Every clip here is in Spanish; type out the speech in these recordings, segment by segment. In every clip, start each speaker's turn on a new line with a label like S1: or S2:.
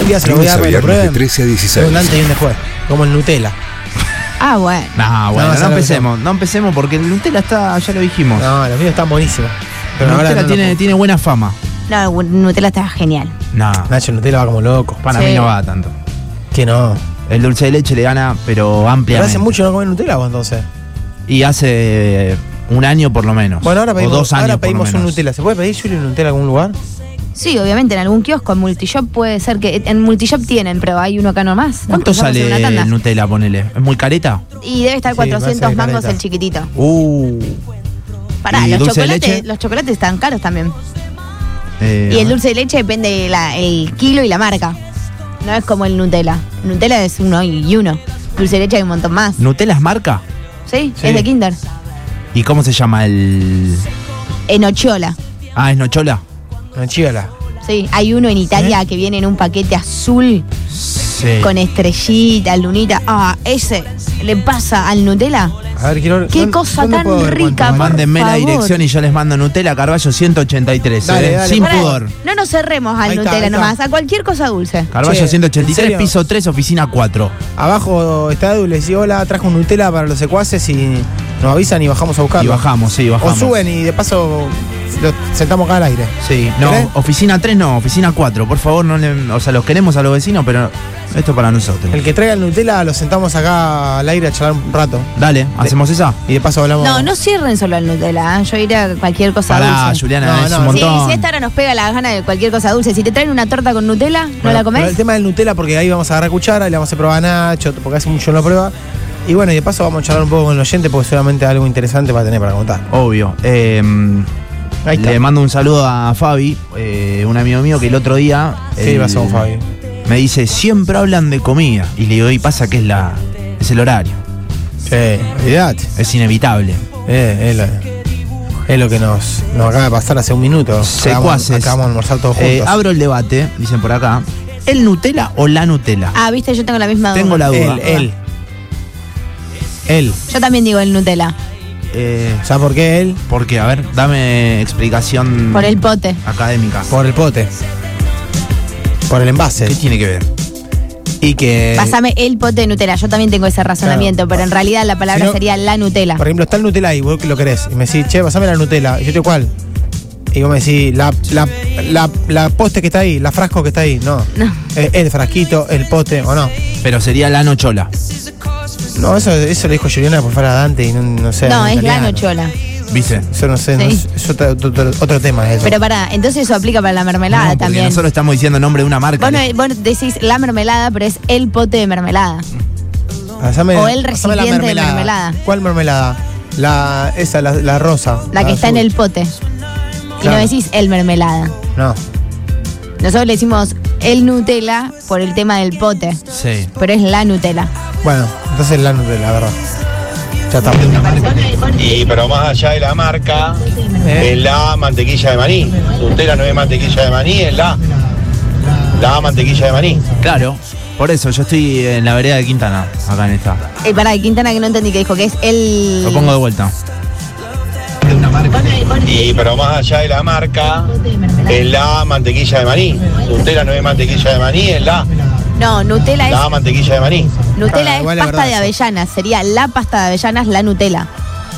S1: Un día se lo voy a dar para que lo
S2: viernes de
S1: prueben.
S2: 13 a 16.
S1: Un antes y un después. Como el Nutella.
S3: Ah, bueno.
S4: No, bueno,
S1: No,
S4: no, empecemos, no empecemos porque el Nutella está, ya lo dijimos.
S1: No, los míos están buenísimos. Pero ahora
S4: Nutella
S1: no
S4: tiene, buena fama.
S3: No, Nutella está genial.
S4: No,
S1: Nacho, el Nutella va como loco.
S4: para
S3: Sí.
S4: mí no va tanto.
S1: Que no.
S4: El dulce de leche le gana, pero
S1: Pero
S4: ampliamente.
S1: hace mucho no comen Nutella vos entonces.
S4: Y hace un año por lo menos.
S1: Bueno, ahora
S4: o
S1: pedimos,
S4: dos años
S1: ahora
S4: por lo
S1: pedimos un
S4: menos.
S1: Nutella. ¿Se puede pedir, Julio, un Nutella en algún lugar?
S3: Sí, obviamente, en algún kiosco, en Multishop puede ser que. En Multishop tienen, pero hay uno acá nomás. Nos
S4: ¿Cuánto sale el Nutella, ponele? ¿Es muy careta?
S3: Y debe estar
S1: Sí, parece
S3: 400
S1: de
S3: mangos
S1: careta.
S3: el chiquitito.
S4: Uh.
S3: Pará,
S4: ¿Y
S3: los
S4: dulce de
S3: chocolates,
S4: leche?
S3: los chocolates están caros también.
S4: Eh,
S3: Y el dulce de leche depende del kilo y la marca. No es como el Nutella. Nutella es uno y uno. Dulce de leche hay un montón más.
S4: ¿Nutella es marca?
S3: ¿Sí?
S1: Sí.
S3: Es de Kinder.
S4: ¿Y cómo se llama el...?
S3: En Ochiola.
S4: Ah, ¿es Nochola?
S1: No, chígala.
S3: Sí, hay uno en Italia que viene en un paquete azul
S4: Sí.
S3: con estrellita, lunita. Ah, ese le pasa al Nutella.
S1: A ver, quiero
S3: Qué
S1: ¿dónde-
S3: cosa tan rica, por
S4: Mándenme la dirección y yo les mando Nutella Carballo 183.
S1: Dale,
S4: eh,
S1: dale.
S4: Sin
S3: Pará,
S4: pudor.
S3: No nos cerremos al
S1: Ahí está,
S3: Nutella
S1: ahí está.
S3: nomás, a cualquier cosa dulce.
S4: Carballo
S1: Che, ¿en
S4: 183,
S1: serio?
S4: piso 3, oficina 4.
S1: Abajo está Edu, le decía hola, trajo un Nutella para los secuaces y nos avisan y bajamos a buscarlo.
S4: Y bajamos, sí,
S1: O
S4: bajamos.
S1: suben y de paso lo sentamos acá al aire.
S4: Sí, no,
S1: ¿Querés?
S4: oficina 3 no, oficina 4. Por favor, no le- o sea, los queremos a los vecinos, pero esto para nosotros.
S1: El que traiga el Nutella lo sentamos acá al aire a charlar un rato.
S4: Dale, hacemos esa.
S1: Y de paso hablamos.
S3: No, no cierren solo al Nutella, ¿eh? yo iré a cualquier cosa
S4: Pará,
S3: dulce.
S4: Juliana,
S1: No,
S4: es
S1: no,
S4: un
S1: sí,
S3: si esta hora nos pega la gana de cualquier cosa dulce, si te traen una torta con Nutella, ¿no
S1: Bueno,
S3: la comés?
S1: pero El tema del Nutella, porque ahí vamos a agarrar cuchara y le vamos a probar a Nacho, porque hace mucho no lo prueba. Y bueno, y de paso vamos a charlar un poco con el oyente, porque seguramente algo interesante va a tener para contar.
S4: Obvio. Eh,
S1: está.
S4: Le mando un saludo a Fabi, eh, un amigo mío que el otro día.
S1: ¿Qué
S4: el-
S1: pasó con Fabi?
S4: Me dice, siempre hablan de comida. Y le digo, y pasa que es la. es el horario.
S1: Sí.
S4: Es inevitable.
S1: Eh, es, lo, es lo que nos, nos acaba de pasar hace un minuto.
S4: Secuaces.
S1: acabamos de almorzar todos
S4: Eh, abro el debate, dicen por acá. ¿El Nutella o la Nutella?
S3: Ah, viste, yo tengo la misma duda.
S4: Tengo la duda.
S1: él, él. Él.
S3: Yo también digo el Nutella,
S4: Eh,
S1: ¿Sabes por qué él?
S4: porque, a ver, dame explicación
S3: por el pote.
S4: académica.
S1: Por el pote. Por el envase.
S4: ¿Qué tiene que ver?
S1: Y que.
S3: Pásame el pote de Nutella, yo también tengo ese razonamiento, pero en realidad la palabra
S1: Si no-
S3: sería la Nutella.
S1: Por ejemplo, está el Nutella ahí, vos lo querés. Y me decís, che, pasame la Nutella. Y yo te digo, ¿cuál? Y vos me decís, la, la, la, la poste que está ahí, la frasco que está ahí. No.
S3: No.
S1: Eh, El, frasquito, el pote, o no.
S4: Pero sería la nochola.
S1: No, eso, eso lo dijo Juliana por fuera Dante y no, no sé.
S3: No, es la. Nochola.
S4: ¿Viste?
S1: Eso no sé, no
S3: Sí.
S1: es, es otro, otro, otro tema eso.
S3: Pero pará, entonces eso aplica para la mermelada
S4: porque
S3: también.
S4: nosotros estamos diciendo nombre de una marca.
S3: Vos, no- vos decís la mermelada, pero es el pote de mermelada.
S1: Pasame-
S3: o el
S1: pasame la
S3: recipiente de mermelada.
S1: ¿Cuál mermelada? La, esa, la, la rosa.
S3: La que está en
S1: azul.
S3: el pote. Y
S1: Claro.
S3: no decís el mermelada.
S1: No.
S3: Nosotros le decimos el Nutella por el tema del pote,
S4: Sí.
S3: pero es la Nutella.
S1: Bueno, entonces la Nutella, la verdad. Ya está.
S5: Y pero más allá de la marca,
S1: Eh.
S5: es la mantequilla de maní. Nutella no es mantequilla de maní, es la, la mantequilla de maní.
S4: Claro. Por eso, yo estoy en la vereda de Quintana, acá en esta.
S3: Eh, pará, de Quintana que no entendí que dijo que es el.
S4: Lo pongo de vuelta.
S5: Y pero más allá de la marca, es la mantequilla de maní. Nutella no es mantequilla de maní, es la,
S3: No, Nutella
S5: la
S3: es.
S5: mantequilla de maní.
S3: Nutella
S1: Ah,
S3: es
S1: igual es
S3: pasta
S1: verdad
S3: de
S1: eso.
S3: avellanas. Sería la pasta de avellanas, la Nutella.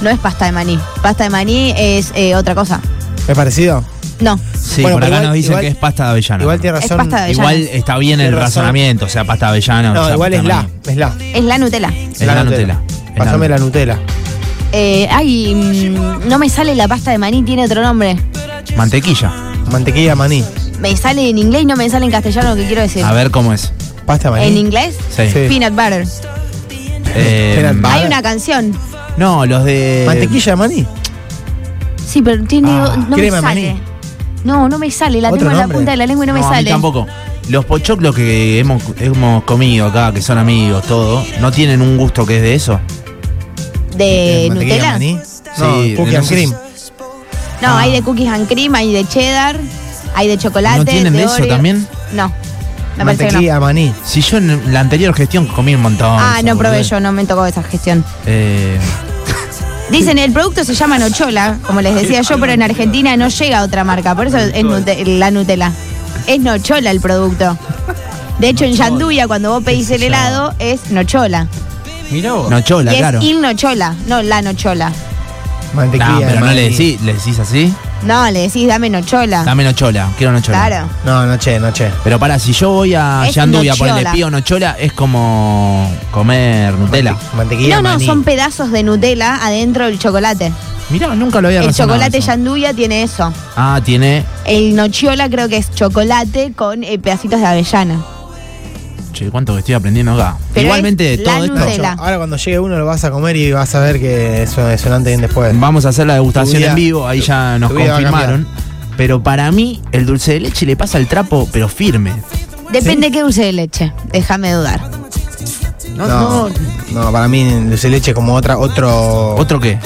S3: No es pasta de maní. Pasta de maní es eh, otra cosa.
S1: ¿Es parecido?
S3: No.
S4: Sí,
S1: Bueno,
S4: por
S1: pero
S4: acá
S1: igual-
S4: nos dicen
S1: igual-
S4: que es pasta de avellana.
S1: Igual tiene
S3: Es
S1: razón.
S3: pasta de.
S4: Igual está bien el
S1: Tiene razón.
S4: razonamiento, o sea, pasta de avellana. o
S1: No,
S4: sea,
S1: igual es
S4: pasta
S1: la.
S4: maní.
S1: Es la.
S3: Es la Nutella.
S4: Es la Nutella. Es la
S1: Pasame la
S4: Nutella.
S1: Nutella.
S3: Eh, ay, mm, no me sale la pasta de maní, tiene otro nombre.
S4: Mantequilla.
S1: Mantequilla de maní.
S3: Me sale en inglés y no me sale en castellano lo que quiero decir.
S4: A ver cómo es.
S1: Pasta de maní.
S3: ¿En inglés?
S4: Sí.
S1: Sí.
S3: Peanut butter.
S4: Eh,
S1: Peanut butter.
S3: Hay una canción.
S4: no, los de.
S1: Mantequilla de maní.
S3: Sí, pero tiene.
S1: Ah,
S3: no me
S1: crema de
S3: sale.
S1: maní.
S3: No, no me sale. La
S1: Otro
S3: tengo en la
S1: nombre.
S3: punta de la lengua y no, me
S4: a mí
S3: sale.
S4: tampoco. Los pochoclos que hemos, hemos comido acá, que son amigos, todo, ¿no tienen un gusto que es de eso?
S3: ¿De
S1: ¿Mantequilla de
S3: Eh, Nutella?
S1: maní?
S4: Sí,
S1: No,
S4: de
S1: cookie and cream.
S3: No,
S1: Ah.
S3: hay de cookies and cream, hay de cheddar, hay de chocolate.
S4: ¿No tienen de eso
S3: Oreo.
S4: también?
S3: No. No.
S1: De maní.
S4: Si yo en la anterior gestión comí un montón.
S3: Ah, no probé yo, no me tocó esa gestión.
S4: Eh,
S3: Dicen, el producto se llama Nochola, como les decía yo, pero en Argentina no llega a otra marca, por eso es Nute- la Nutella. es nochola el producto. De hecho, en Yanduya, cuando vos pedís el helado, es nochola.
S2: Mirá vos.
S4: No chola,
S3: y
S4: claro.
S3: es il nochola, no la nochola.
S1: Mantequilla.
S4: No, pero no le decís, le decís así.
S3: No, le decís dame nochola.
S4: Dame nochola, quiero nochola.
S3: Claro.
S1: No, no che, no che.
S4: Pero para, si yo voy a
S3: Es
S4: Yanduya por el
S3: nochola.
S4: pido nochola, es como comer Nutella.
S1: Mante- Mantequilla.
S3: No, no,
S1: maní.
S3: son pedazos de Nutella adentro del chocolate.
S4: Mirá, nunca lo había
S3: El
S4: razonado
S3: chocolate
S4: eso.
S3: Yanduya tiene eso.
S4: Ah, tiene.
S3: El nochiola creo que es chocolate con eh, pedacitos de avellana.
S4: Che, cuánto que estoy aprendiendo acá.
S3: Pero
S4: Igualmente,
S3: es
S4: todo esto.
S3: Nutella.
S1: Ahora cuando llegue uno lo vas a comer y vas a ver que eso es un antes y un después.
S4: Vamos a hacer la degustación
S1: vida-
S4: en vivo, ahí ya nos confirmaron. Pero para mí, el dulce de leche le pasa el trapo, pero firme.
S3: Depende qué dulce de leche. Déjame dudar.
S4: No,
S1: No,
S4: no.
S1: no, para mí dulce de leche es como otra, otro.
S4: ¿Otro qué?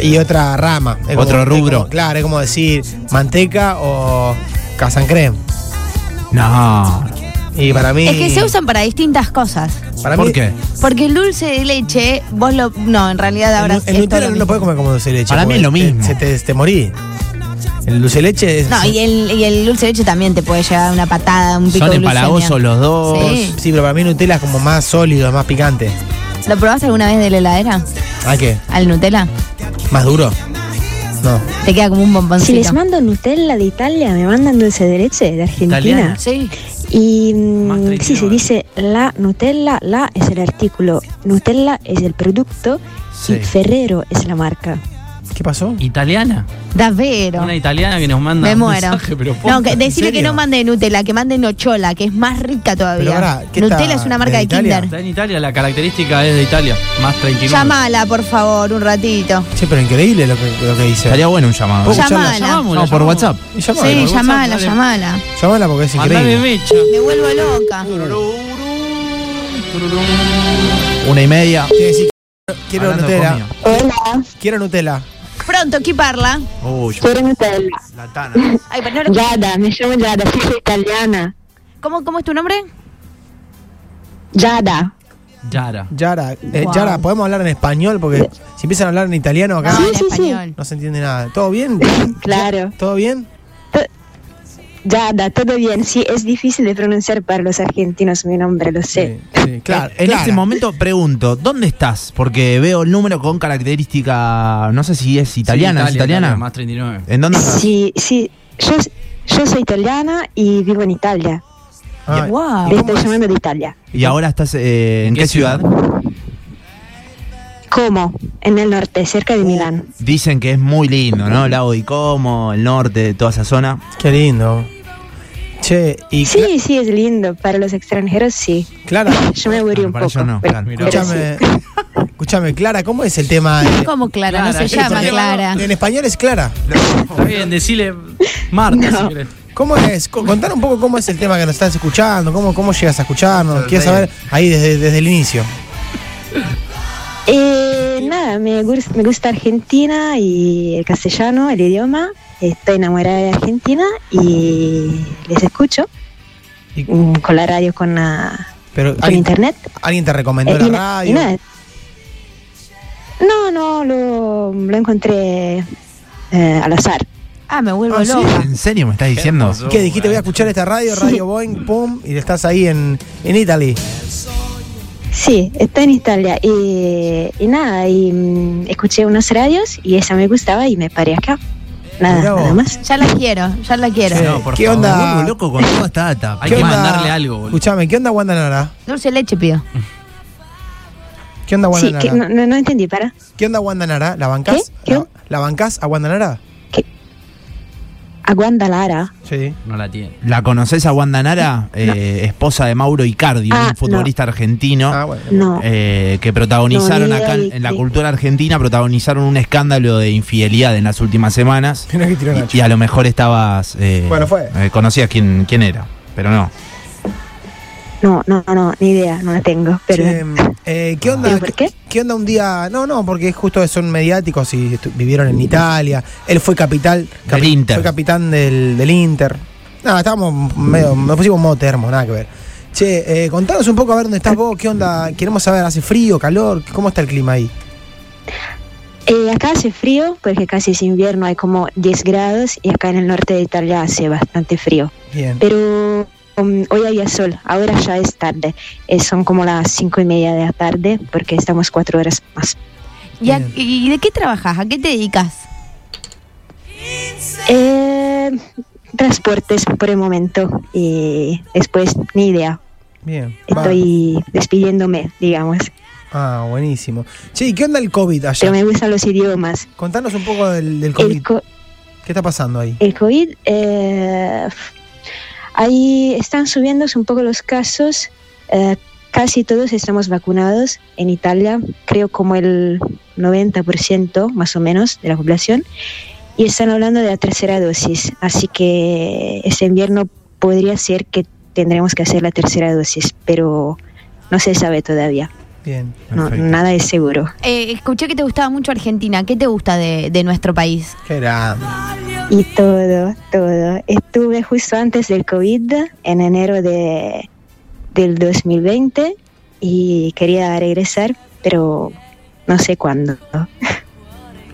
S1: Y otra rama. Es
S4: Otro
S1: como- es
S4: rubro.
S1: como- claro, es como decir manteca o casancrem.
S4: No.
S1: Y para mí.
S3: Es que se usan para distintas cosas.
S1: Para
S4: ¿Por
S1: mí,
S4: qué?
S3: Porque el dulce de leche, vos lo. No, en realidad ahora
S1: el
S3: sí es todo
S1: Nutella no lo puedes comer como dulce de leche.
S4: Para mí es lo mismo.
S1: Se te, te morí. El dulce de leche es.
S3: No, y el, y el dulce de leche también te puede llevar una patada, un pico
S4: Son
S3: de
S4: empalagosos los dos.
S3: Sí.
S1: Sí, pero para mí Nutella es como más sólido, más picante.
S3: ¿Lo probaste alguna vez de la heladera?
S1: ¿Ah, qué?
S3: ¿Al Nutella?
S1: ¿Más duro? No.
S3: Te queda como un bomboncito.
S6: Si les mando Nutella de Italia, me mandan dulce de leche de Argentina.
S2: Italiana.
S3: Sí.
S6: Y mm, sí,
S2: 39.
S6: se dice la Nutella, la es el artículo, Nutella es el producto
S4: Sí.
S6: y Ferrero es la marca.
S1: ¿Qué pasó?
S2: Italiana.
S3: Davero.
S2: Una italiana que nos manda
S3: Me
S2: un
S3: muero.
S2: mensaje, pero
S3: no, que
S2: ¿en
S3: decirle que no mande Nutella, que mande Nochola, que es más rica todavía.
S1: Pero pará, ¿qué
S3: Nutella
S1: está?
S3: es una marca
S1: ¿De Italia?
S3: Kinder.
S2: Está en Italia, la característica es de Italia. Más 39.
S3: Llamala, por favor, un ratito.
S1: Che, pero increíble lo que, lo que dice.
S4: Estaría bueno un llamado.
S1: ¿Puedo escucharla?
S3: Llamala.
S2: Llamamos,
S4: No, por. WhatsApp.
S1: Llamala,
S3: Sí,
S2: por
S3: llamala, llamala.
S1: llamala porque es increíble.
S2: mecha.
S3: Me vuelvo loca.
S4: Una y media.
S1: Quiero Nutella.
S6: Hola,
S1: Quiero Nutella.
S3: Pronto, ¿qué parla?
S4: Uy,
S6: quiero Nutella.
S4: la tana.
S3: Ay, pero no lo-
S6: Yada, me llamo Yada, sí soy italiana.
S3: ¿Cómo, ¿Cómo es tu nombre?
S6: Yada.
S2: Yara.
S1: Yara, eh,
S3: Wow.
S1: Yara, ¿podemos hablar en español? Porque si empiezan a hablar en italiano acá,
S3: No,
S6: Sí, sí, sí.
S3: español.
S1: no se entiende nada. ¿Todo bien?
S6: Claro.
S1: ¿Todo bien?
S6: Yada, todo bien. Sí, es difícil de pronunciar para los argentinos mi nombre, lo sé.
S1: Sí, sí, claro.
S4: en
S1: Clara.
S4: este momento pregunto, ¿dónde estás? Porque veo el número con característica, no sé si es italiana,
S2: Sí,
S4: ¿es
S2: Italia,
S4: italiana?
S2: Italia, más 39.
S4: ¿En dónde estás?
S6: Sí, sí. Yo, yo soy italiana y vivo en Italia.
S1: Ah,
S3: Wow.
S6: Estoy llamando de Italia.
S4: ¿Y ahora estás eh, en qué,
S2: qué
S4: ciudad?
S6: ¿Cómo? En el norte, cerca de Milán.
S4: Dicen que es muy lindo, ¿no? El lago de Como, el norte, toda esa zona.
S1: Qué lindo. Che, y Cla-
S6: Sí, sí, es lindo. Para los extranjeros, sí.
S1: Clara,
S6: Yo me aburrí
S4: Ah,
S6: un
S4: para
S6: poco.
S4: yo no,
S6: pero-
S4: claro.
S6: pero sí.
S1: escúchame. Escúchame, Clara, ¿cómo es el tema? de-
S3: ¿Cómo Clara? No se
S2: ¿qué
S3: llama Clara.
S1: En español es Clara.
S2: Está bien, decile Marta si querés.
S1: ¿Cómo es? Co- Contar un poco cómo es el tema que nos estás escuchando, cómo, cómo llegas a escucharnos. Quiero saber ahí desde, desde el inicio.
S6: Eh, nada, me, me gusta Argentina y el castellano, el idioma. Estoy enamorada de Argentina y les escucho
S1: Y-
S6: mm, con la radio, con, la-
S1: pero
S6: con
S1: ¿alguien,
S6: internet.
S1: alguien te recomendó
S6: Eh,
S1: la
S6: na-
S1: radio?
S6: nada. No, no, lo, lo encontré eh, al azar.
S3: Ah, me vuelvo
S1: Ah, ¿sí?
S3: loca.
S4: ¿En serio me estás diciendo?
S1: ¿Qué dijiste? Voy a escuchar esta radio, Radio Boeing, pum, y estás ahí en, en Italy.
S6: Sí, estoy en Italia y, y nada, y mm, escuché unos radios y esa me gustaba y me paré acá. Nada,
S1: Mirá vos.
S6: nada más.
S3: Ya la quiero, ya la quiero.
S1: Sí.
S2: No, por
S1: ¿Qué
S2: favor.
S1: onda?
S4: Loco con toda esta data.
S2: Hay
S1: ¿Qué
S2: que
S1: onda?
S2: mandarle algo, boludo.
S1: Escuchame, ¿qué onda Wanda Nara?
S3: Dulce leche pido.
S1: ¿Qué onda Wanda
S6: Sí,
S1: Nara?
S6: que no, no, no entendí, para.
S1: ¿Qué onda Wanda Nara? ¿La bancás?
S6: ¿Qué? ¿Qué?
S1: ¿La, la bancás a Wanda Nara?
S6: Aguanta Lara.
S1: Sí.
S2: No la tiene.
S4: ¿La conoces a Wanda Nara? Eh, esposa de Mauro Icardi,
S6: Ah,
S4: un futbolista argentino.
S1: Ah, bueno.
S6: No.
S4: eh, que protagonizaron
S6: No,
S4: acá en, la cultura argentina, protagonizaron un escándalo de infidelidad en las últimas semanas.
S1: Mirá que tiró Nacho.
S4: Y a lo mejor estabas. eh,
S1: Bueno, fue.
S4: eh, conocías quién, quién era, pero no.
S6: No, no, no, ni idea, no la tengo. Pero
S1: Che, eh, ¿Qué onda?
S6: ¿Pero por qué?
S1: ¿Qué onda un día? No, no, porque justo son mediáticos y vivieron en Italia. Él fue capital,
S4: Del Inter.
S1: Fue capitán del, del Inter. Nada, estábamos medio, nos pusimos modo termo, nada que ver. Che, eh, contanos un poco a ver dónde estás vos, qué onda, queremos saber, ¿hace frío, calor? ¿Cómo está el clima ahí?
S6: Eh, acá hace frío porque casi es invierno, hay como 10 grados y acá en el norte de Italia hace bastante frío.
S1: Bien.
S6: Pero hoy había sol, ahora ya es tarde, Eh, son como las cinco y media de la tarde porque estamos cuatro horas más.
S3: ¿Y, a- y de qué trabajas? ¿A qué te dedicas?
S6: Eh, transportes por el momento y después ni idea,
S1: Bien. Va.
S6: estoy despidiéndome, digamos.
S1: Ah, buenísimo. Che, ¿y qué onda el COVID allá?
S6: Pero me gustan los idiomas.
S1: Contanos un poco del, del COVID.
S6: Co-
S1: ¿Qué está pasando ahí?
S6: el COVID, eh, ahí están subiendo un poco los casos. eh, casi todos estamos vacunados en Italia, creo como el 90% más o menos de la población. Y están hablando de la tercera dosis. Así que este invierno podría ser que tendremos que hacer la tercera dosis, pero no se sabe todavía.
S1: Bien.
S6: No, nada es seguro.
S3: Eh, escuché que te gustaba mucho Argentina. ¿Qué te gusta de, de nuestro país?
S1: Qué grande.
S6: Y todo, todo. Estuve justo antes del COVID, en enero de, del 2020, y quería regresar, pero no sé cuándo.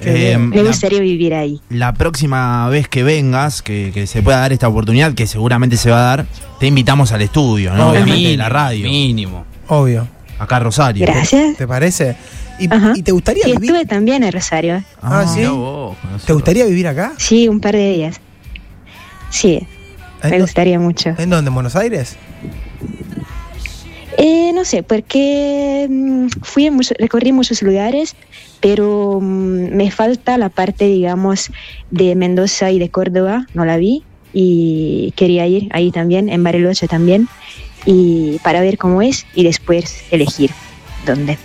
S4: Eh.
S6: Me
S4: la,
S6: gustaría vivir ahí.
S4: la próxima vez que vengas, que, que se pueda dar esta oportunidad, que seguramente se va a dar, te invitamos al estudio, ¿no? Obviamente, de la radio.
S2: Mínimo.
S1: Obvio.
S4: Acá a Rosario.
S6: Gracias.
S1: ¿Te parece? ¿Y, y te gustaría
S6: Sí,
S1: vivir?
S6: estuve también en Rosario.
S1: Ah, ¿sí?
S2: Vos, con
S1: ¿Te gustaría vivir acá?
S6: Sí, un par de días. Sí,
S1: ¿En,
S6: me gustaría mucho.
S1: ¿En dónde? ¿En Buenos Aires?
S6: Eh, no sé, porque mm, fui en mucho- recorrí muchos lugares, pero mm, me falta la parte, digamos, de Mendoza y de Córdoba, no la vi, y quería ir ahí también, en Bariloche también, y para ver cómo es y después elegir dónde.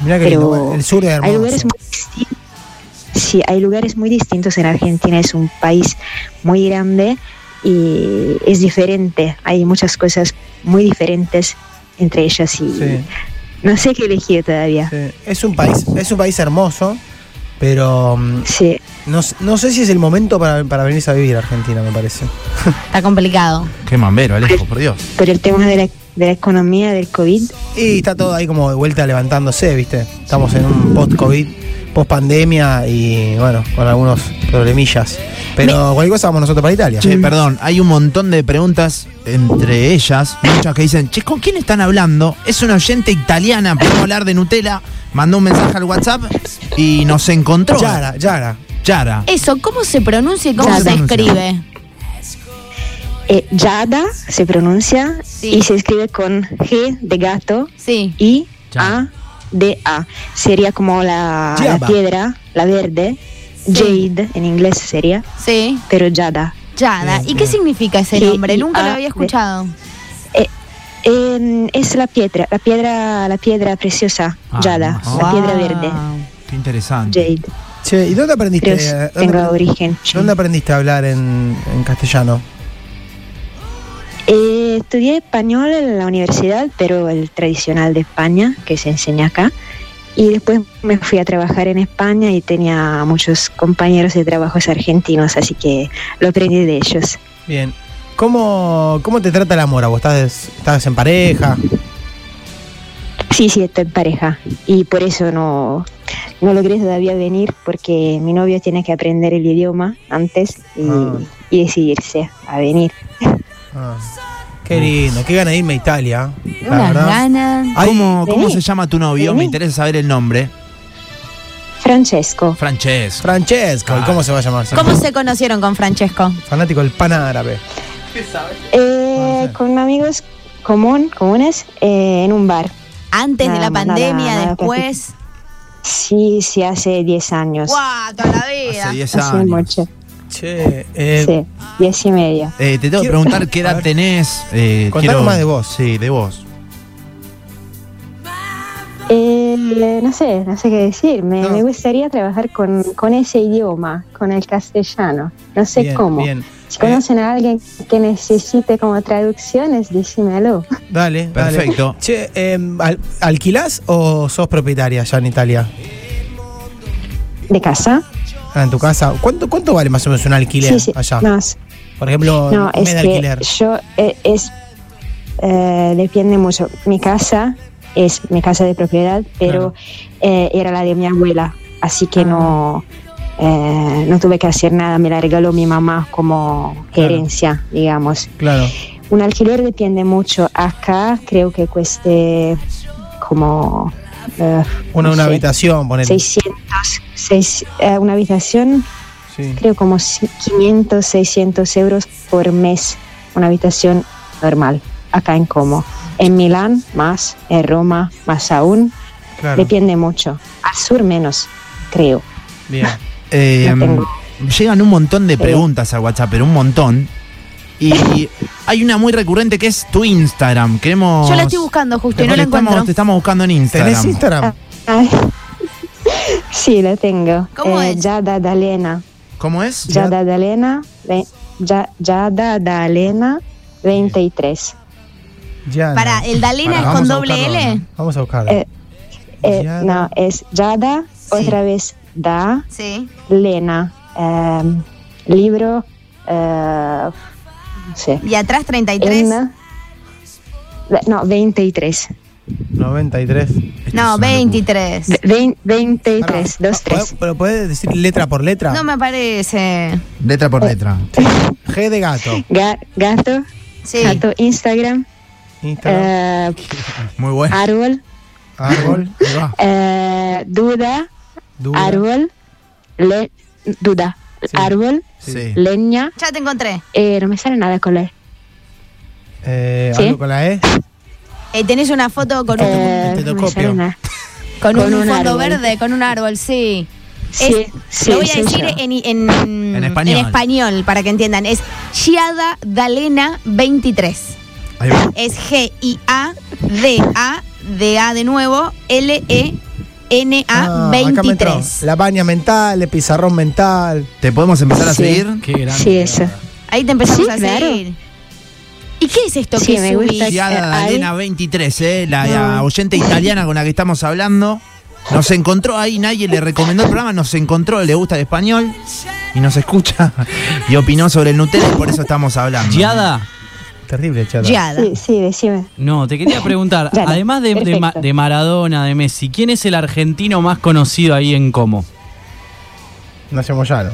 S1: Mira que
S6: Pero
S1: lindo. El sur es hermoso.
S6: Hay lugares muy distintos. Sí, hay lugares muy distintos en Argentina, es un país muy grande y es diferente, hay muchas cosas muy diferentes entre ellas y
S1: Sí,
S6: no sé qué elegir todavía.
S1: sí. Es un país, es un país hermoso, pero mm,
S6: Sí,
S1: no, no sé si es el momento para, para venirse a vivir a Argentina, me parece.
S3: Está complicado.
S4: Qué mambero, Alejo, por Dios.
S6: por el tema de la, de la economía del COVID,
S1: Y está todo ahí como de vuelta levantándose, ¿viste? Estamos en un post-COVID, post-pandemia y bueno, con algunos problemillas. Pero cualquier cosa vamos nosotros para Italia.
S4: Che, perdón, hay un montón de preguntas entre ellas, muchas que dicen, che, ¿con quién están hablando? Es una oyente italiana, podemos hablar de Nutella, mandó un mensaje al WhatsApp y nos encontró.
S1: Yara, Yara.
S4: Yara.
S3: Eso, ¿cómo se pronuncia y cómo se escribe?
S6: Eh, Yada se pronuncia
S3: Sí.
S6: y se escribe con G de gato
S3: Sí.
S6: y. A de A. Sería como la, la piedra, la verde, Jade en inglés sería,
S3: Sí.
S6: pero Yada.
S3: Yada. ¿Y qué significa ese
S6: G,
S3: nombre? Nunca lo había escuchado.
S6: Eh, es la piedra, la piedra, la piedra preciosa,
S2: Ah,
S6: Yada, la piedra verde,
S4: Qué interesante.
S6: Jade.
S1: Che, ¿y dónde aprendiste?
S6: Creo
S1: eh, dónde aprend-
S6: origen.
S1: ¿Dónde aprendiste a hablar en, en castellano?
S6: Eh, estudié español en la universidad, pero el tradicional de España, que se enseña acá. Y después me fui a trabajar en España y tenía muchos compañeros de trabajos argentinos, así que lo aprendí de ellos.
S1: Bien. ¿Cómo, cómo te trata el amor? vos? ¿Estás, estás en pareja?
S6: Sí, sí, estoy en pareja. Y por eso no, no logré todavía venir, porque mi novio tiene que aprender el idioma antes y,
S1: Ah.
S6: y decidirse a venir.
S1: Ah, qué lindo, qué gana de irme a Italia. La
S3: Unas
S1: verdad.
S3: ganas.
S1: Ay,
S4: ¿Cómo, cómo se llama tu novio? Me interesa saber el nombre.
S6: Francesco.
S4: Francesco.
S1: Francesco, ¿y cómo se va a llamar?
S3: ¿Cómo se conocieron con Francesco?
S1: Fanático del pan árabe.
S6: Eh,
S1: Ah, sí.
S6: con amigos común, comunes eh, en un bar.
S3: Antes de
S6: Nada
S3: la
S6: más,
S3: pandemia,
S6: nada, nada
S3: después.
S6: Sí, sí, hace 10 años.
S3: ¡Guau! Toda la vida.
S4: Hace 10
S6: Hace
S4: años.
S6: mucho.
S1: Che, eh,
S6: Sí, 10 y medio.
S4: Eh, te tengo que
S1: Quiero-
S4: preguntar qué edad tenés. Eh,
S1: Contanos más de vos.
S4: Sí, de vos.
S6: Eh, no sé, no sé qué decir. Me,
S1: No.
S6: me gustaría trabajar con, con ese idioma, con el castellano. No sé
S1: bien,
S6: cómo.
S1: bien.
S6: Si conocen a alguien que necesite como traducciones, dímelo.
S1: Dale, dale.
S4: Perfecto.
S1: Che, eh, ¿al- ¿alquilás o sos propietaria allá en Italia?
S6: ¿De casa?
S1: Ah, en tu casa. ¿Cuánto, cuánto vale más o menos un alquiler
S6: Sí, sí.
S1: allá? Por ejemplo,
S6: no
S1: un
S6: es
S1: de
S6: que
S1: alquiler.
S6: yo eh, es eh, depende mucho. Mi casa es mi casa de propiedad, pero eh, era la de mi abuela así que no, eh, no tuve que hacer nada, me la regaló mi mamá como
S1: Claro.
S6: herencia, digamos.
S1: Claro.
S6: Un alquiler depende mucho. Acá creo que cueste como... eh,
S1: Una,
S6: no
S1: una
S6: sé,
S1: habitación, poner.
S6: 600, seis- eh, una habitación,
S1: Sí.
S6: creo como si- 500, 600 euros por mes, una habitación normal, acá en Como. En Milán más, en Roma más aún,
S1: Claro.
S6: depende mucho. Al sur menos, creo.
S1: Bien.
S4: Eh,
S6: No tengo.
S4: llegan un montón de preguntas al WhatsApp, pero un montón. Y hay una muy recurrente que es tu Instagram. Queremos.
S3: Yo la estoy buscando justo y no
S4: Te
S3: la
S4: estamos-
S3: encuentro.
S4: Te estamos buscando en Instagram.
S1: ¿Tenés Instagram?
S6: Ay. sí, lo tengo.
S3: ¿Cómo
S6: Eh,
S3: es?
S6: Yada Dalena.
S4: ¿Cómo es?
S6: Yada Dalena. Ya- Yada Dalena 23.
S1: Ya. no.
S3: Para, ¿el Dalena es con doble
S4: buscarlo,
S3: L?
S4: ¿no?
S1: Vamos a buscarlo.
S6: Eh, Eh, no, es Yada, otra vez Da,
S3: Sí.
S6: Lena. em, libro, sé.
S3: Y atrás 33.
S6: N, no, 23.
S1: 93.
S4: Esto
S3: No,
S4: es una
S3: 23.
S6: Ve- vein- 23,
S1: Pará,
S6: 2,
S1: ¿puedo-
S6: 3.
S1: ¿Pero puedes decir letra por letra?
S3: No me parece.
S4: Letra por letra.
S1: G de gato.
S6: gato,
S3: Sí.
S6: gato, Instagram,
S1: Instagram.
S6: eh,
S4: Muy bueno.
S6: árbol,
S1: árbol.
S6: Eh, duda,
S1: Duda.
S6: árbol, le, duda,
S1: Sí.
S6: árbol,
S4: Sí.
S6: leña,
S3: Ya te encontré.
S6: eh, no me sale nada con la E.
S1: Eh,
S6: Sí.
S1: ¿Algo con la E?
S3: Eh, tenés una foto con un,
S1: el
S6: no me
S1: tetoscopio.
S6: sale nada.
S3: con
S6: con
S3: un
S6: un
S3: fondo
S6: árbol.
S3: verde, con un árbol, sí.
S6: Sí,
S3: Es-
S6: sí,
S3: lo voy a
S6: sí,
S3: decir en, en,
S4: En español.
S3: en español, para que entiendan. Es Giada Dalena 23.
S4: Ahí va.
S3: Es G-I-A-D-A, D-A de nuevo, L-E-N-A
S1: Ah, acá me entró.
S3: 23.
S1: La baña mental, el pizarrón mental.
S4: ¿Te podemos empezar a
S6: Sí.
S4: seguir?
S2: Qué grande.
S6: Sí, eso.
S3: Ahí te empezamos
S6: Sí,
S3: a
S6: claro.
S3: seguir. ¿Y qué es esto
S6: Sí,
S3: que
S6: me
S3: subís?
S6: gusta.
S4: Giada
S6: Eh, ahí-
S4: Dalena 23, ¿eh? la, la oyente italiana con la que estamos hablando. Nos encontró ahí, nadie le recomendó el programa, nos encontró, le gusta el español y nos escucha y opinó sobre el Nutella y por eso estamos hablando.
S2: Giada.
S1: Terrible, chata.
S6: Sí, sí, decime.
S2: No, te quería preguntar,
S6: Dale,
S2: además de, de Ma- de Maradona, de Messi, ¿quién es el argentino más conocido ahí en Como?
S1: Nacio Moyano.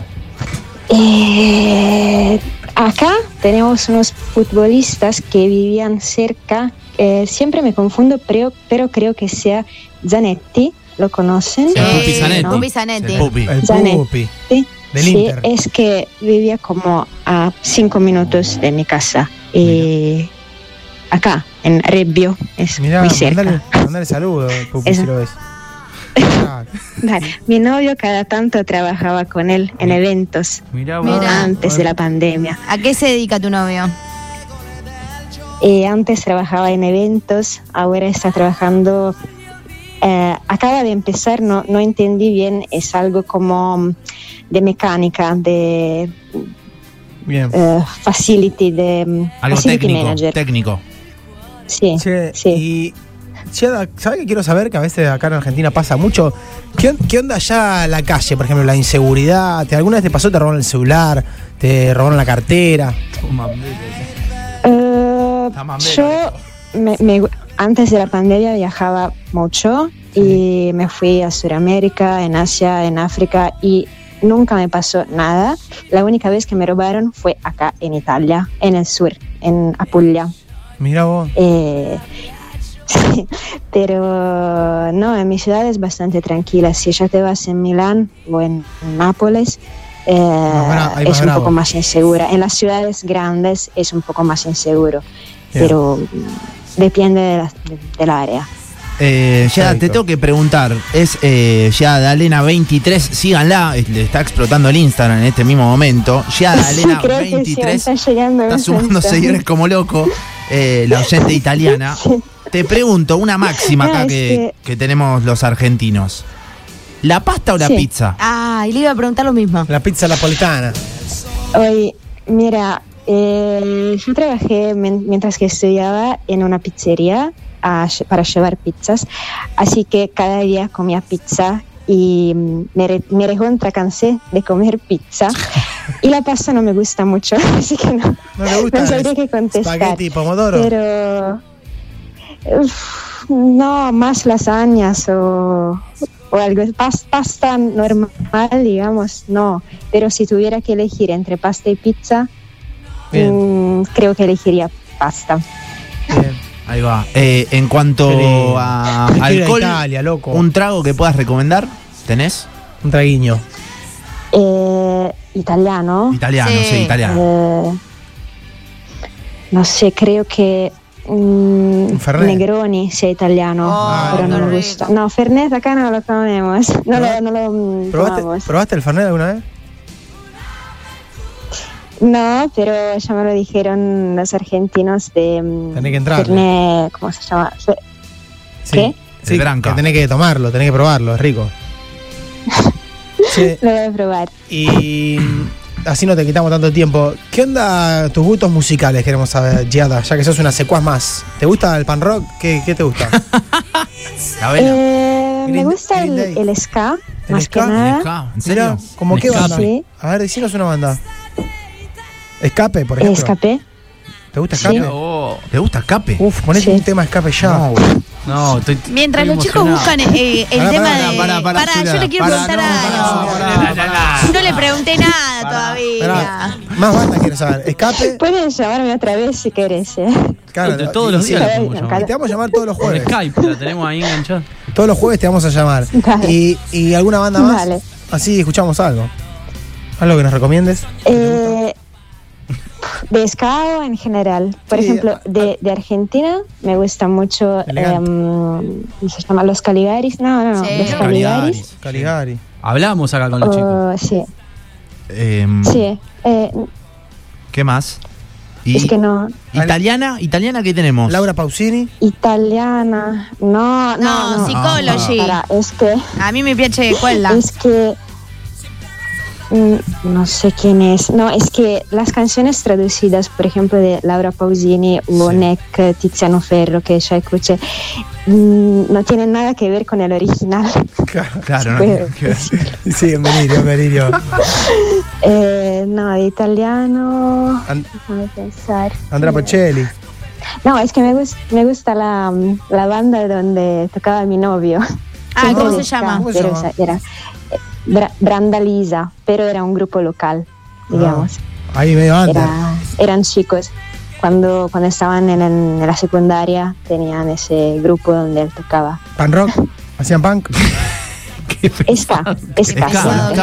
S6: Eh, acá tenemos unos futbolistas que vivían cerca. eh, siempre me confundo, pero, pero creo que sea Zanetti. ¿Lo conocen?
S2: Sí, el Pupi
S3: Eh,
S2: Zanetti.
S3: Pupi Zanetti.
S4: El Pupi.
S1: El
S6: Zanetti.
S1: Pupi. Del
S6: sí,
S1: Inter.
S6: es que vivía como a cinco minutos de mi casa. Y acá, en Rebbio, es
S1: Mirá,
S6: muy cerca.
S1: mandale, mandale saludo, Pupi,
S6: Eso.
S1: si lo ves. Ah,
S6: Vale, Mi novio cada tanto trabajaba con él en eventos
S2: Mirá,
S6: antes de la pandemia.
S3: ¿A qué se dedica tu novio?
S6: Eh, antes trabajaba en eventos, ahora está trabajando. eh, acaba de empezar, no, no entendí bien, es algo como mm, de mecánica, de
S1: bien.
S6: eh, facility, de mm,
S4: Algo
S6: facility
S4: técnico,
S6: manager.
S4: técnico.
S6: Sí,
S1: Che,
S6: sí.
S1: y ¿sabes qué quiero saber? Que a veces acá en Argentina pasa mucho. ¿Qué, on- qué onda allá la calle, por ejemplo, la inseguridad? ¿Te, ¿Alguna vez te pasó, te robaron el celular? ¿Te robaron la cartera?
S6: Eh, yo me- me- antes de la pandemia viajaba mucho y me fui a Sudamérica, en Asia, en África y nunca me pasó nada. La única vez que me robaron fue acá en Italia, en el sur, en Apulia.
S1: Mira vos.
S6: Eh, sí, pero no, en mi ciudad es bastante tranquila. Si ya te vas en Milán o en Nápoles, eh, es un
S1: bravo.
S6: poco más insegura. En las ciudades grandes es un poco más inseguro, pero mm, depende de la- de- del área.
S4: Eh, ya te tengo que preguntar, es eh, ya Dalena 23, síganla, le está explotando el Instagram en este mismo momento. Ya Dalena
S6: Creo que sí, me
S4: 23
S6: está
S4: sumando seguidores como loco, eh, la oyente italiana. Te pregunto, una máxima acá que,
S6: que-
S4: que tenemos los argentinos. ¿La pasta o la
S6: Sí.
S4: pizza?
S3: Ah, y le iba a preguntar lo mismo.
S1: La pizza napolitana.
S6: Oye, mira, eh, yo trabajé mientras que estudiaba en una pizzería a para llevar pizzas, así que cada día comía pizza y mm, me, re- me recontra cansé de comer pizza y la pasta no me gusta mucho, así que no,
S1: ¿No le gusta?
S6: no sabría qué contestar.
S1: Spaghetti, pomodoro.
S6: Pero uf, no, más lasañas o o algo, pas- pasta normal, digamos, no. Pero si tuviera que elegir entre pasta y pizza, mm, creo que elegiría pasta.
S1: Bien.
S4: Ahí va. Eh, en cuanto a alcohol,
S1: Italia, loco.
S4: un trago que puedas recomendar, ¿tenés?
S1: Un traguiño.
S6: Eh, italiano.
S4: Italiano,
S3: Sí.
S4: sí, italiano.
S6: Eh, no sé, creo que mm,
S1: Un Fernet.
S6: Negroni sea italiano,
S3: Oh,
S6: pero no
S3: qué
S6: me
S3: rico.
S6: gusta. No, Fernet acá no lo comemos, no lo, no lo mm,
S1: ¿Probaste,
S6: tomamos.
S1: ¿Probaste el Fernet alguna vez?
S6: No, pero ya me lo dijeron los argentinos de mm,
S1: Tenés que entrar.
S6: Fernet, ¿cómo se llama?
S1: Sí.
S6: ¿Qué?
S1: Sí,
S4: El Branca.
S1: que tenés que tomarlo, tenés que probarlo, es rico. Sí,
S6: Lo voy a probar.
S1: y mm, así no te quitamos tanto tiempo. ¿Qué onda tus gustos musicales? Queremos saber, Giada, ya que sos una secuaz más. ¿Te gusta el pan rock? ¿Qué, qué te gusta?
S4: La.
S6: Eh, me gusta el, ska,
S1: ¿El
S6: más
S1: ska?
S6: que nada.
S4: ¿En serio?
S1: ¿Como qué banda?
S6: Sí.
S1: A ver, decinos una banda. Escape, por ejemplo.
S6: Escapé.
S1: ¿Te gusta
S6: Sí.
S1: Escape?
S2: Oh,
S4: ¿Te gusta escape?
S1: Uf, ponete
S6: Sí.
S1: un tema Escape ya.
S4: No, güey.
S2: no, estoy.
S3: Mientras
S2: estoy
S3: los chicos buscan eh, el tema
S1: pará,
S3: de.
S4: pará, pará,
S3: Pará, yo le quiero preguntar
S4: no, pará,
S3: No le pregunté nada todavía.
S1: Más banda quiero saber. Escape.
S6: Puedes llamarme otra vez si querés. ¿eh?
S1: Claro,
S2: todos los días
S1: y-
S2: la
S1: te vamos a llamar todos los jueves.
S2: Skype la tenemos ahí enganchada.
S1: Todos los jueves te vamos a llamar. ¿Y, y alguna banda más?
S6: Dale.
S1: Así escuchamos algo. Algo que nos recomiendes.
S6: Eh, de en general. Por
S1: Sí,
S6: ejemplo,
S1: a-
S6: de, de Argentina me gusta mucho. Em, ¿cómo se llama? Los Caligaris. No, no, no.
S3: Sí.
S6: Los Caligaris.
S1: Caligari.
S2: Hablamos acá con los chicos.
S6: Oh, sí,
S4: Em,
S6: sí. Eh,
S4: ¿Qué más? Y
S6: es que no.
S4: italiana, italiana qué tenemos?
S1: Laura Pausini.
S6: Italiana. No, no,
S3: No,
S6: no.
S3: Psychology.
S6: Pará, es que.
S3: A mí me piace quella.
S6: Es que. Mm, No sé quién es. No, es que las canciones traducidas, por ejemplo, de Laura Pausini o
S1: Sí.
S6: Neck, Tiziano Ferro, que ya escuché, mm, no tienen nada que ver con el original.
S4: Claro, no.
S1: Sí, en Benirio.
S6: Eh, no, de italiano.
S1: An-
S6: Déjame pensar.
S1: Andrea Bocelli.
S6: No, es que me, gus- me gusta la, la banda donde tocaba mi novio.
S3: Ah, ¿cómo se llama?
S1: ¿Cómo se
S6: pero,
S1: llama?
S6: o sea, era eh, Bra- Brandalisa, pero era un grupo local, digamos.
S1: Ahí medio.
S6: Era- eran chicos. Cuando, cuando estaban en, en la secundaria tenían ese grupo donde él tocaba.
S1: Pan rock. Hacían punk.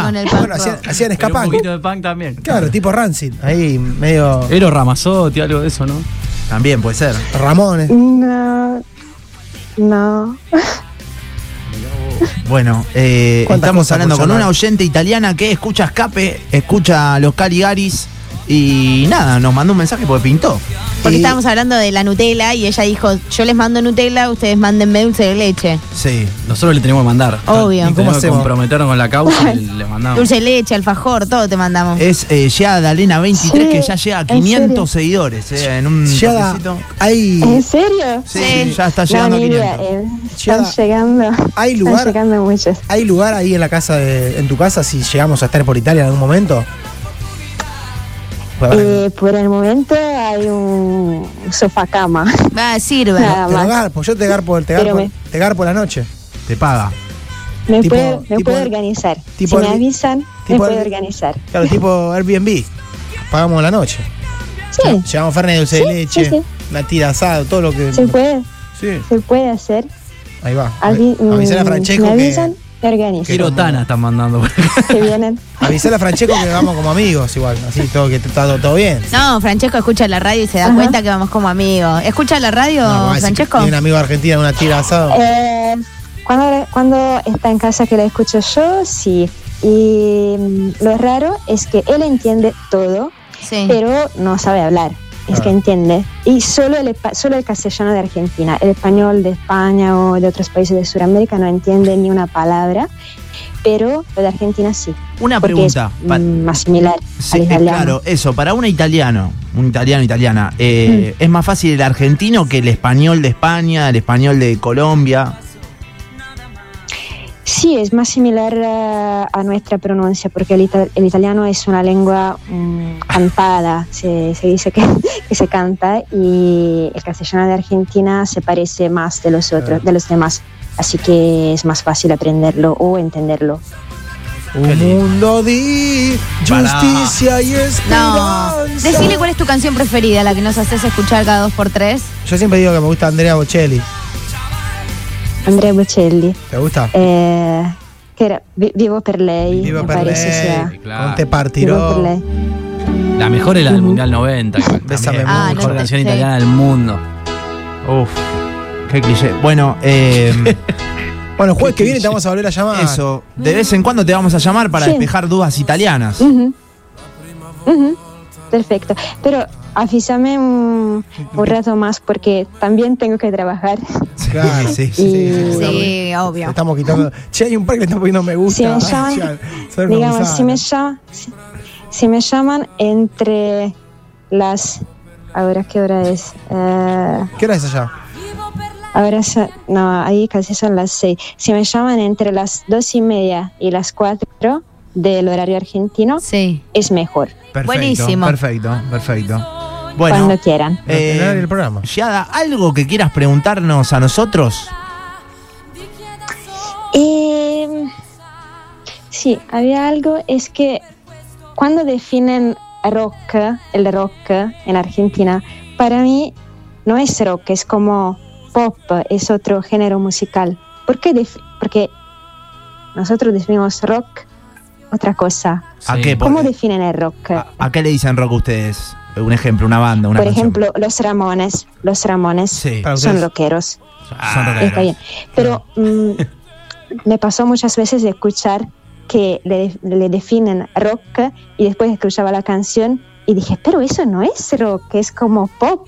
S3: Con el
S1: Bueno,
S3: punk
S1: hacían,
S3: rock.
S1: hacían
S2: Pero un poquito de punk también.
S1: Claro, tipo Rancid. Ahí medio
S2: Ero Ramazzotti, algo de eso, ¿no?
S4: También puede ser.
S1: Ramones.
S6: No, no.
S4: Bueno, eh,
S1: ¿Cuántas
S4: estamos hablando con una oyente italiana que escucha escape, escucha los Caligaris y nada, nos mandó un mensaje porque pintó.
S3: Porque
S1: Y-
S3: estábamos hablando de la Nutella y ella dijo, yo les mando Nutella, ustedes mándenme dulce de leche.
S4: Sí.
S2: Nosotros le tenemos que mandar.
S3: Obvio.
S2: Tenemos
S1: ¿Cómo
S2: que
S1: hacemos?
S2: comprometernos con la causa y le mandamos.
S3: Dulce de leche, alfajor, todo te mandamos.
S4: Es eh, ya Dalena 23
S6: Sí,
S4: que ya llega a
S6: ¿en
S4: 500
S6: serio?
S4: seguidores eh, en un toquecito.
S1: hay,
S6: ¿En serio?
S4: Sí,
S3: Sí.
S4: ya está
S6: No,
S4: llegando a
S6: ni idea,
S4: 500.
S6: eh, están llegando.
S1: ¿hay
S6: Están
S1: lugar,
S6: llegando muchos.
S1: ¿Hay lugar ahí en la casa de, en tu casa si llegamos a estar por Italia en algún momento?
S6: Eh, por el momento hay un sofá cama.
S3: Va, sirve.
S6: Nada
S1: te lo
S6: más.
S1: garpo, yo te garpo, te garpo,
S6: me-
S1: te garpo la noche.
S4: Te paga.
S6: Me,
S1: Tipo-
S6: puedo, me
S1: tipo-
S6: puedo organizar.
S1: tipo
S6: si me avisan,
S1: tipo
S6: me puedo organizar.
S1: Claro, tipo Airbnb. Pagamos la noche.
S6: Sí,
S1: Llevamos Fernet dulce de
S6: Sí,
S1: leche,
S6: sí, sí.
S1: una tira asado, todo lo que.
S6: se puede,
S1: Sí,
S6: se puede hacer.
S1: ahí va.
S6: Avi-
S1: Avisale a
S6: mm,
S1: Francesco
S6: me
S1: que.
S6: avisan,
S2: Tana están mandando.
S6: Que vienen.
S1: Avisale a Francesco que vamos como amigos igual. Así todo que está todo, todo bien.
S3: No, Francesco escucha la radio y se da
S6: Ajá.
S3: cuenta que vamos como amigos. ¿Escucha la radio,
S1: No,
S3: Francesco?
S1: Tiene un amigo en una tira asado.
S6: Eh, cuando, cuando está en casa que la escucho yo, sí. Y mm, lo raro es que él entiende todo,
S3: Sí.
S6: pero no sabe hablar. Es
S1: Ah.
S6: que entiende. Y solo el, solo el castellano de Argentina. El español de España o de otros países de Sudamérica no entiende ni una palabra. Pero lo de Argentina sí.
S4: Una pregunta.
S6: Es mm, más similar
S4: Sí,
S6: al italiano.
S4: claro, eso, para un italiano, un italiano italiana, eh,
S6: Mm.
S4: ¿es más fácil el argentino que el español de España, el español de Colombia?
S6: Sí, es más similar eh, a nuestra pronuncia, porque el, ita- el italiano es una lengua mm, cantada, se, se dice que, que se canta, y el castellano de Argentina se parece más de los otros, de los demás, así que es más fácil aprenderlo o entenderlo.
S1: Un mundo de justicia y
S3: No.
S1: esperanza.
S3: Decile cuál es tu canción preferida, la que nos haces escuchar cada dos por tres.
S1: Yo siempre digo que me gusta Andrea Bocelli.
S6: Andrea Bocelli,
S1: ¿Te gusta?
S6: eh, que era Vi- Vivo per lei,
S1: Vivo
S6: me
S1: per
S6: parece
S1: lei,
S2: Claro.
S1: Ponte
S6: Vivo per
S1: partiró.
S6: lei.
S2: La mejor es la del Mundial 90. que
S1: Bésame
S3: Ah, no
S2: mejor
S3: te-
S2: canción
S3: sí.
S2: italiana del mundo.
S4: Uf, qué cliché. Bueno, eh,
S1: Bueno, el jueves que viene te vamos a volver a llamar.
S4: eso. De vez en cuando te vamos a llamar para
S6: Sí.
S4: despejar dudas italianas.
S6: Ujú. Ujú. Perfecto. Pero avísame un, un rato más porque también tengo que trabajar.
S1: Claro,
S4: Sí,
S1: sí,
S6: sí.
S1: sí.
S3: Sí, obvio.
S1: Le estamos quitando. Che, hay un par que le están poniendo me gusta.
S6: Si me llaman, digamos, si me, llaman, si, si me llaman entre las... Ahora, ¿qué hora es? Eh,
S1: ¿Qué hora es allá?
S6: ahora, no, ahí casi son las seis. Si me llaman entre las dos y media y las cuatro del horario argentino,
S3: Sí.
S6: es mejor.
S4: Perfecto,
S3: Buenísimo.
S4: Perfecto, perfecto. Bueno,
S6: Cuando quieran.
S1: El
S4: eh,
S1: del programa.
S4: Yada, ¿algo que quieras preguntarnos a nosotros?
S6: Eh, sí, había algo, es que cuando definen rock, el rock en Argentina, para mí no es rock, es como pop, es otro género musical. ¿Por qué? def- Porque nosotros definimos rock otra cosa.
S4: ¿A qué?
S6: ¿Cómo definen el rock?
S4: a, a qué le dicen rock ustedes? Un ejemplo, una banda, una
S6: Por
S4: canción.
S6: ejemplo, los Ramones, los Ramones
S4: Sí,
S6: son rockeros.
S4: son rockeros.
S6: Está bien. Pero mm, me pasó muchas veces de escuchar que le, le definen rock y después escuchaba la canción y dije, pero eso no es rock, es como pop.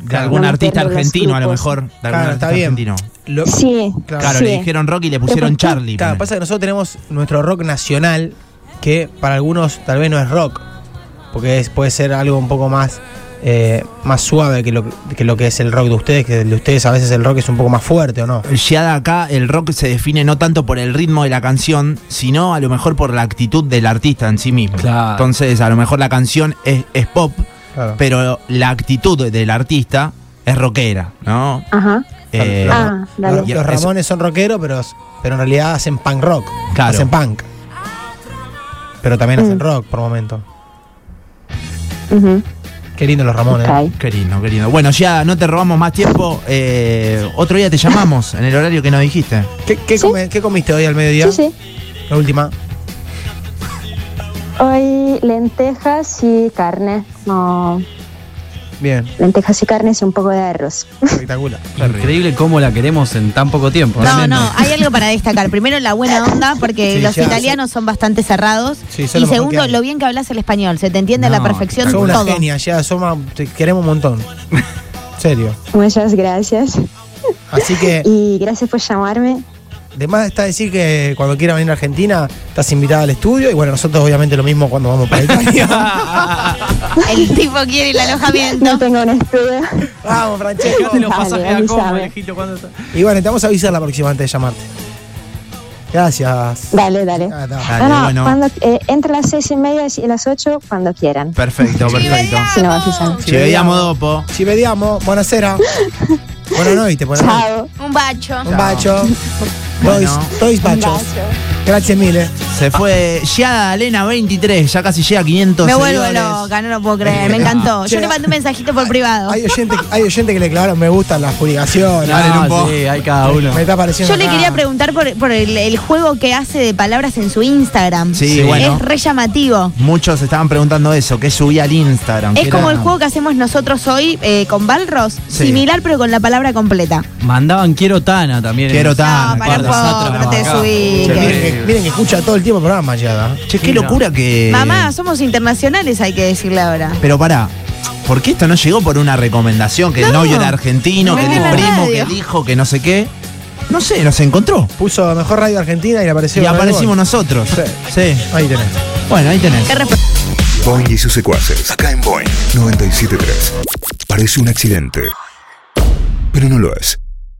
S4: De algún
S6: No
S4: artista argentino, a lo mejor. De algún
S1: Claro,
S4: artista
S1: está bien.
S4: argentino.
S1: Lo-
S6: Sí,
S1: Claro.
S4: Claro,
S6: sí.
S4: le dijeron rock y le pusieron. Charlie.
S1: Claro, pasa que nosotros tenemos nuestro rock nacional, que para algunos tal vez no es rock, porque es- puede ser algo un poco más, eh, más suave que lo, que lo que es el rock de ustedes, que el de ustedes a veces el rock es un poco más fuerte, ¿o no?
S4: Ya de acá el rock se define no tanto por el ritmo de la canción, sino a lo mejor por la actitud del artista en sí mismo.
S2: Claro.
S4: Entonces, a lo mejor la canción es, es pop,
S1: Claro.
S4: pero la actitud del artista es rockera, ¿no?
S6: Ajá.
S4: Eh,
S6: Ah, dale.
S1: Los, los Ramones son rockeros, pero, pero en realidad hacen punk rock.
S4: Claro.
S1: Hacen punk. Pero también hacen
S6: Mm.
S1: rock por momento. Qué lindo los Ramones.
S6: ok.
S4: Qué lindo, qué lindo. Bueno, ya no te robamos más tiempo. eh, otro día te llamamos en el horario que nos dijiste.
S1: ¿Qué, qué
S6: Sí.
S1: come- qué comiste hoy al mediodía?
S6: Sí, sí.
S1: La última.
S6: Hoy lentejas y carne. No,
S1: Bien,
S6: lentejas y carne y un poco de arroz.
S1: espectacular.
S2: Increíble cómo la queremos en tan poco tiempo.
S3: No, no, hay algo para destacar. Primero, la buena onda, porque
S1: Sí,
S3: los
S1: ya,
S3: italianos son bastante cerrados.
S1: Sí,
S3: y segundo, lo bien que hablas el español. Se te entiende a la perfección
S1: Sos una
S3: todo.
S1: genia, ya somos, te queremos un montón. Serio.
S6: Muchas gracias.
S1: Así que,
S6: Y gracias por llamarme.
S1: De más está decir que cuando quieras venir a Argentina, estás invitada al estudio. Y bueno, nosotros obviamente lo mismo cuando vamos para Italia.
S3: El tipo quiere el alojamiento.
S6: No tengo un estudio.
S1: vamos, Francesco.
S2: Los pasajes a cuando está-
S1: Y bueno, te vamos a avisar la próxima antes de llamarte. Gracias.
S6: Dale, dale.
S1: Ah, no.
S4: Dale,
S6: no, no,
S4: bueno.
S6: cuando, eh, entre las seis y media y las ocho, cuando quieran.
S4: Perfecto, perfecto.
S6: Si no, avisan.
S4: Ci vediamo dopo.
S1: Ci vediamo, buonasera. Buenas noches, buenas noches.
S6: Chao.
S3: Un bacho.
S1: Un. Dois,
S4: Bueno.
S1: dois bachos. Gracias mille.
S4: Se fue Giada Elena 23, ya casi llega a 500
S3: Me vuelvo
S4: seguidores.
S3: loca, no lo puedo creer. Me encantó. Yo
S1: Che.
S3: le mandé un mensajito por privado.
S1: Hay oyentes hay oyente que le clavaron me gustan las publicaciones.
S4: Dale,
S2: No,
S4: Lupo.
S2: sí, hay cada uno.
S1: Me está apareciendo.
S3: Yo le
S1: acá.
S3: quería preguntar por, por el, el juego que hace de palabras en su Instagram.
S4: Sí,
S2: Sí.
S4: bueno.
S3: Es re llamativo.
S4: Muchos estaban preguntando eso, que subía al Instagram.
S3: Es
S4: que
S3: como
S4: era-
S3: el juego que hacemos nosotros hoy eh, con Balros.
S4: Sí.
S3: Similar, pero con la palabra completa.
S2: Mandaban Quiero Tana también.
S4: Quiero Tana.
S3: No, para
S2: par de
S3: un poco, no te
S2: acá.
S3: subí.
S1: Che, miren que escucha todo el tiempo el programa ya.
S4: Che, qué
S2: Sí, no.
S4: locura que.
S3: Mamá, somos internacionales, hay que decirle ahora.
S4: Pero pará, ¿por qué esto no llegó por una recomendación? Que el
S3: No.
S4: novio era argentino,
S3: No,
S4: que
S3: en
S4: el
S3: la
S4: primo,
S3: radio.
S4: que el hijo, que no sé qué. No sé, nos encontró.
S1: Puso mejor radio argentina y apareció.
S4: Y aparecimos
S1: Gol.
S4: nosotros.
S1: Sí.
S4: Sí.
S1: Ahí tenés.
S4: Bueno, ahí tenés.
S3: ¿Qué resp-
S7: Boing y sus secuaces. Acá en Boing 973. Parece un accidente, pero no lo es.